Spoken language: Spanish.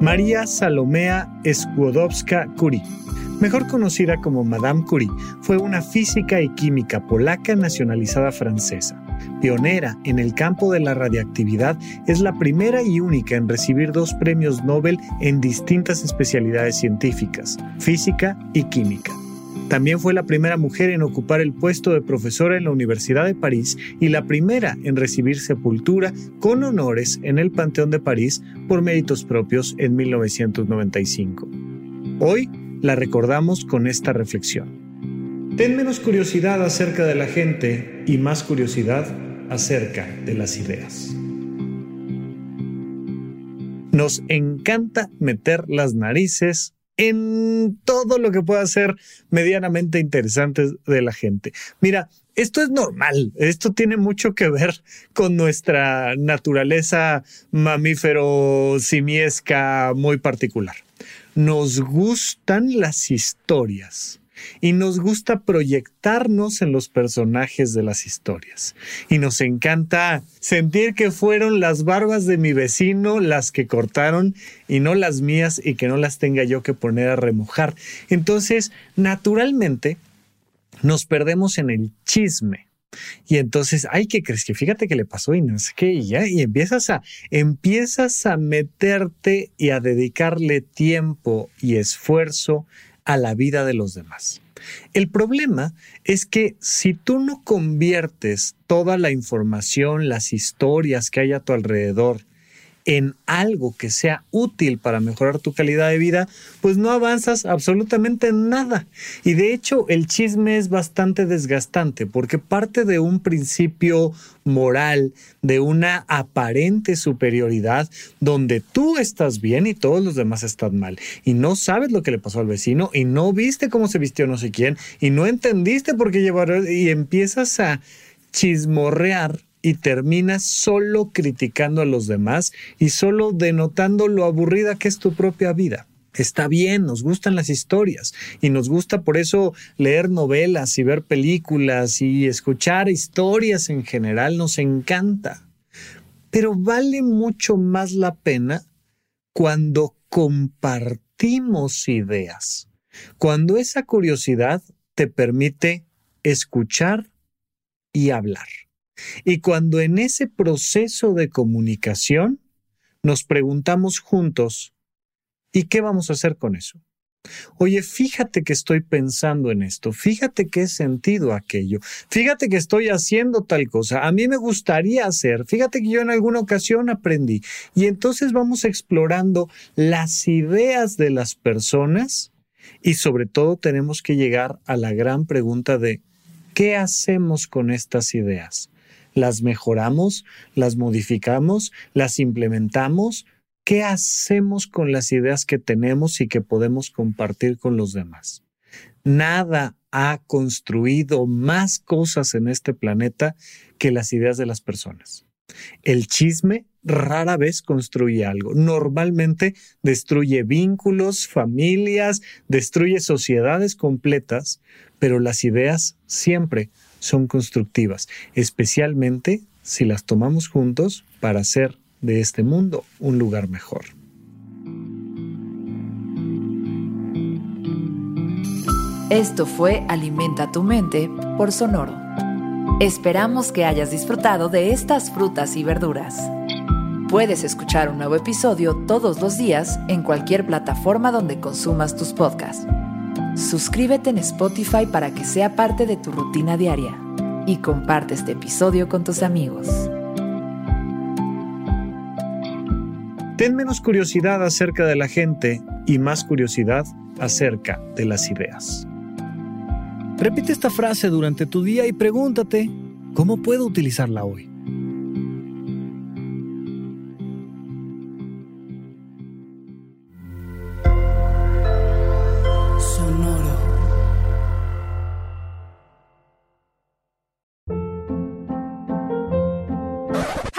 María Salomea Skłodowska-Curie, mejor conocida como Madame Curie, fue una física y química polaca nacionalizada francesa. Pionera en el campo de la radiactividad, es la primera y única en recibir dos premios Nobel en distintas especialidades científicas, física y química. También fue la primera mujer en ocupar el puesto de profesora en la Universidad de París y la primera en recibir sepultura con honores en el Panteón de París por méritos propios en 1995. Hoy la recordamos con esta reflexión. Ten menos curiosidad acerca de la gente y más curiosidad acerca de las ideas. Nos encanta meter las narices en todo lo que pueda ser medianamente interesante de la gente. Mira, esto es normal, esto tiene mucho que ver con nuestra naturaleza mamífero simiesca muy particular. Nos gustan las historias y nos gusta proyectarnos en los personajes de las historias. Y nos encanta sentir que fueron las barbas de mi vecino las que cortaron y no las mías y que no las tenga yo que poner a remojar. Entonces, naturalmente, nos perdemos en el chisme. Y entonces, ay, ¿qué crees que fíjate que le pasó y no sé qué, y ya, y empiezas a, empiezas a meterte y a dedicarle tiempo y esfuerzo a la vida de los demás. El problema es que si tú no conviertes toda la información, las historias que hay a tu alrededor en algo que sea útil para mejorar tu calidad de vida, pues no avanzas absolutamente nada. Y de hecho el chisme es bastante desgastante porque parte de un principio moral, de una aparente superioridad donde tú estás bien y todos los demás están mal. Y no sabes lo que le pasó al vecino y no viste cómo se vistió no sé quién y no entendiste por qué llevaron y empiezas a chismorrear y terminas solo criticando a los demás y solo denotando lo aburrida que es tu propia vida. Está bien, nos gustan las historias y nos gusta por eso leer novelas y ver películas y escuchar historias en general, nos encanta. Pero vale mucho más la pena cuando compartimos ideas, cuando esa curiosidad te permite escuchar y hablar. Y cuando en ese proceso de comunicación nos preguntamos juntos, ¿y qué vamos a hacer con eso? Oye, fíjate que estoy pensando en esto, fíjate que he sentido aquello, fíjate que estoy haciendo tal cosa, a mí me gustaría hacer, fíjate que yo en alguna ocasión aprendí. Y entonces vamos explorando las ideas de las personas y sobre todo tenemos que llegar a la gran pregunta de, ¿qué hacemos con estas ideas? Las mejoramos, las modificamos, las implementamos. ¿Qué hacemos con las ideas que tenemos y que podemos compartir con los demás? Nada ha construido más cosas en este planeta que las ideas de las personas. El chisme rara vez construye algo. Normalmente destruye vínculos, familias, destruye sociedades completas, pero las ideas siempre son constructivas, especialmente si las tomamos juntos para hacer de este mundo un lugar mejor. Esto fue Alimenta tu mente por Sonoro. Esperamos que hayas disfrutado de estas frutas y verduras. Puedes escuchar un nuevo episodio todos los días en cualquier plataforma donde consumas tus podcasts. Suscríbete en Spotify para que sea parte de tu rutina diaria y comparte este episodio con tus amigos. Ten menos curiosidad acerca de la gente y más curiosidad acerca de las ideas. Repite esta frase durante tu día y pregúntate, ¿cómo puedo utilizarla hoy?